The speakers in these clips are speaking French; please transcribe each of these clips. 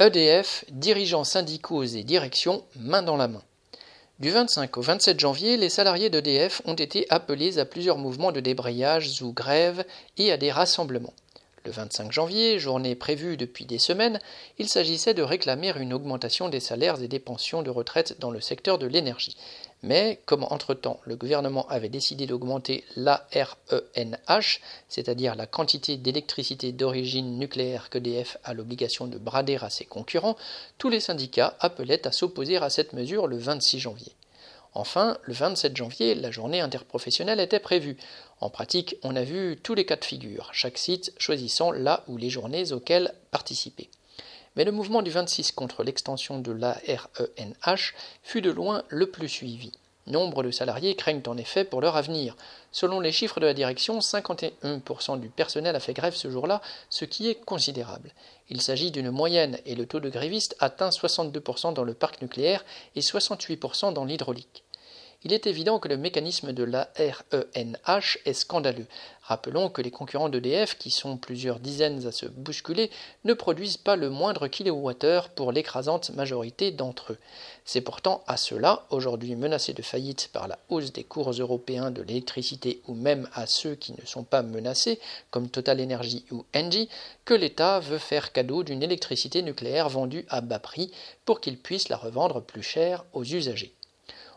EDF, dirigeants syndicaux et directions, main dans la main. Du 25 au 27 janvier, les salariés d'EDF ont été appelés à plusieurs mouvements de débrayage ou grève et à des rassemblements. Le 25 janvier, journée prévue depuis des semaines, il s'agissait de réclamer une augmentation des salaires et des pensions de retraite dans le secteur de l'énergie. Mais comme entre-temps le gouvernement avait décidé d'augmenter l'ARENH, c'est-à-dire la quantité d'électricité d'origine nucléaire qu'EDF a l'obligation de brader à ses concurrents, tous les syndicats appelaient à s'opposer à cette mesure le 26 janvier. Enfin, le 27 janvier, la journée interprofessionnelle était prévue. En pratique, on a vu tous les cas de figure, chaque site choisissant là ou les journées auxquelles participer. Mais le mouvement du 26 contre l'extension de l'ARENH fut de loin le plus suivi. Nombre de salariés craignent en effet pour leur avenir. Selon les chiffres de la direction, 51% du personnel a fait grève ce jour-là, ce qui est considérable. Il s'agit d'une moyenne et le taux de grévistes atteint 62% dans le parc nucléaire et 68% dans l'hydraulique il est évident que le mécanisme de la RENH est scandaleux. Rappelons que les concurrents d'EDF, qui sont plusieurs dizaines à se bousculer, ne produisent pas le moindre kilowattheure pour l'écrasante majorité d'entre eux. C'est pourtant à ceux-là, aujourd'hui menacés de faillite par la hausse des cours européens de l'électricité ou même à ceux qui ne sont pas menacés, comme Total Energy ou Engie, que l'État veut faire cadeau d'une électricité nucléaire vendue à bas prix pour qu'il puisse la revendre plus cher aux usagers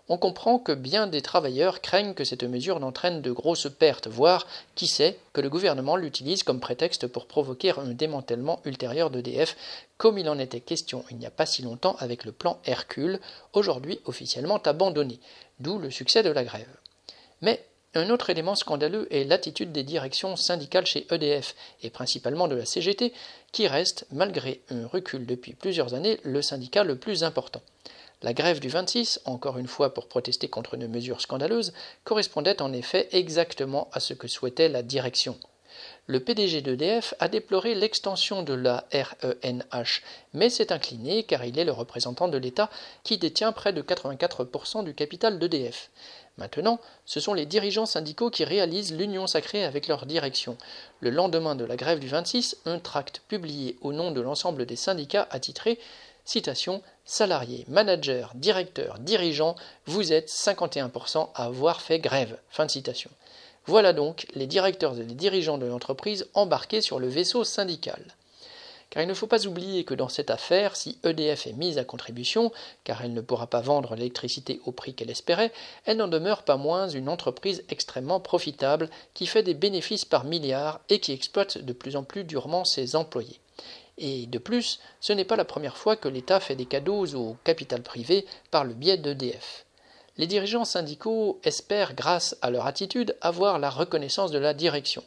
on comprend que bien des travailleurs craignent que cette mesure n'entraîne de grosses pertes, voire, qui sait, que le gouvernement l'utilise comme prétexte pour provoquer un démantèlement ultérieur d'EDF, comme il en était question il n'y a pas si longtemps avec le plan Hercule, aujourd'hui officiellement abandonné, d'où le succès de la grève. Mais un autre élément scandaleux est l'attitude des directions syndicales chez EDF, et principalement de la CGT, qui reste, malgré un recul depuis plusieurs années, le syndicat le plus important. La grève du 26, encore une fois pour protester contre une mesure scandaleuse, correspondait en effet exactement à ce que souhaitait la direction. Le PDG d'EDF a déploré l'extension de la RENH, mais s'est incliné car il est le représentant de l'État qui détient près de 84% du capital d'EDF. Maintenant, ce sont les dirigeants syndicaux qui réalisent l'union sacrée avec leur direction. Le lendemain de la grève du 26, un tract publié au nom de l'ensemble des syndicats attitré Citation Salariés, managers, directeurs, dirigeants, vous êtes 51% à avoir fait grève. Voilà donc les directeurs et les dirigeants de l'entreprise embarqués sur le vaisseau syndical. Car il ne faut pas oublier que dans cette affaire, si EDF est mise à contribution, car elle ne pourra pas vendre l'électricité au prix qu'elle espérait, elle n'en demeure pas moins une entreprise extrêmement profitable qui fait des bénéfices par milliards et qui exploite de plus en plus durement ses employés. Et de plus, ce n'est pas la première fois que l'État fait des cadeaux au capital privé par le biais d'EDF. Les dirigeants syndicaux espèrent, grâce à leur attitude, avoir la reconnaissance de la direction.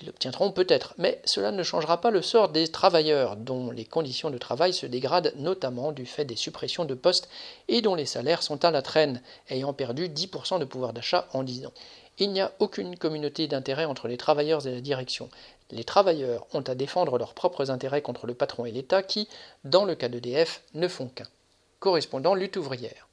Ils l'obtiendront peut-être, mais cela ne changera pas le sort des travailleurs, dont les conditions de travail se dégradent notamment du fait des suppressions de postes et dont les salaires sont à la traîne, ayant perdu 10% de pouvoir d'achat en 10 ans. Il n'y a aucune communauté d'intérêt entre les travailleurs et la direction. Les travailleurs ont à défendre leurs propres intérêts contre le patron et l'État qui, dans le cas d'EDF, ne font qu'un. Correspondant lutte ouvrière.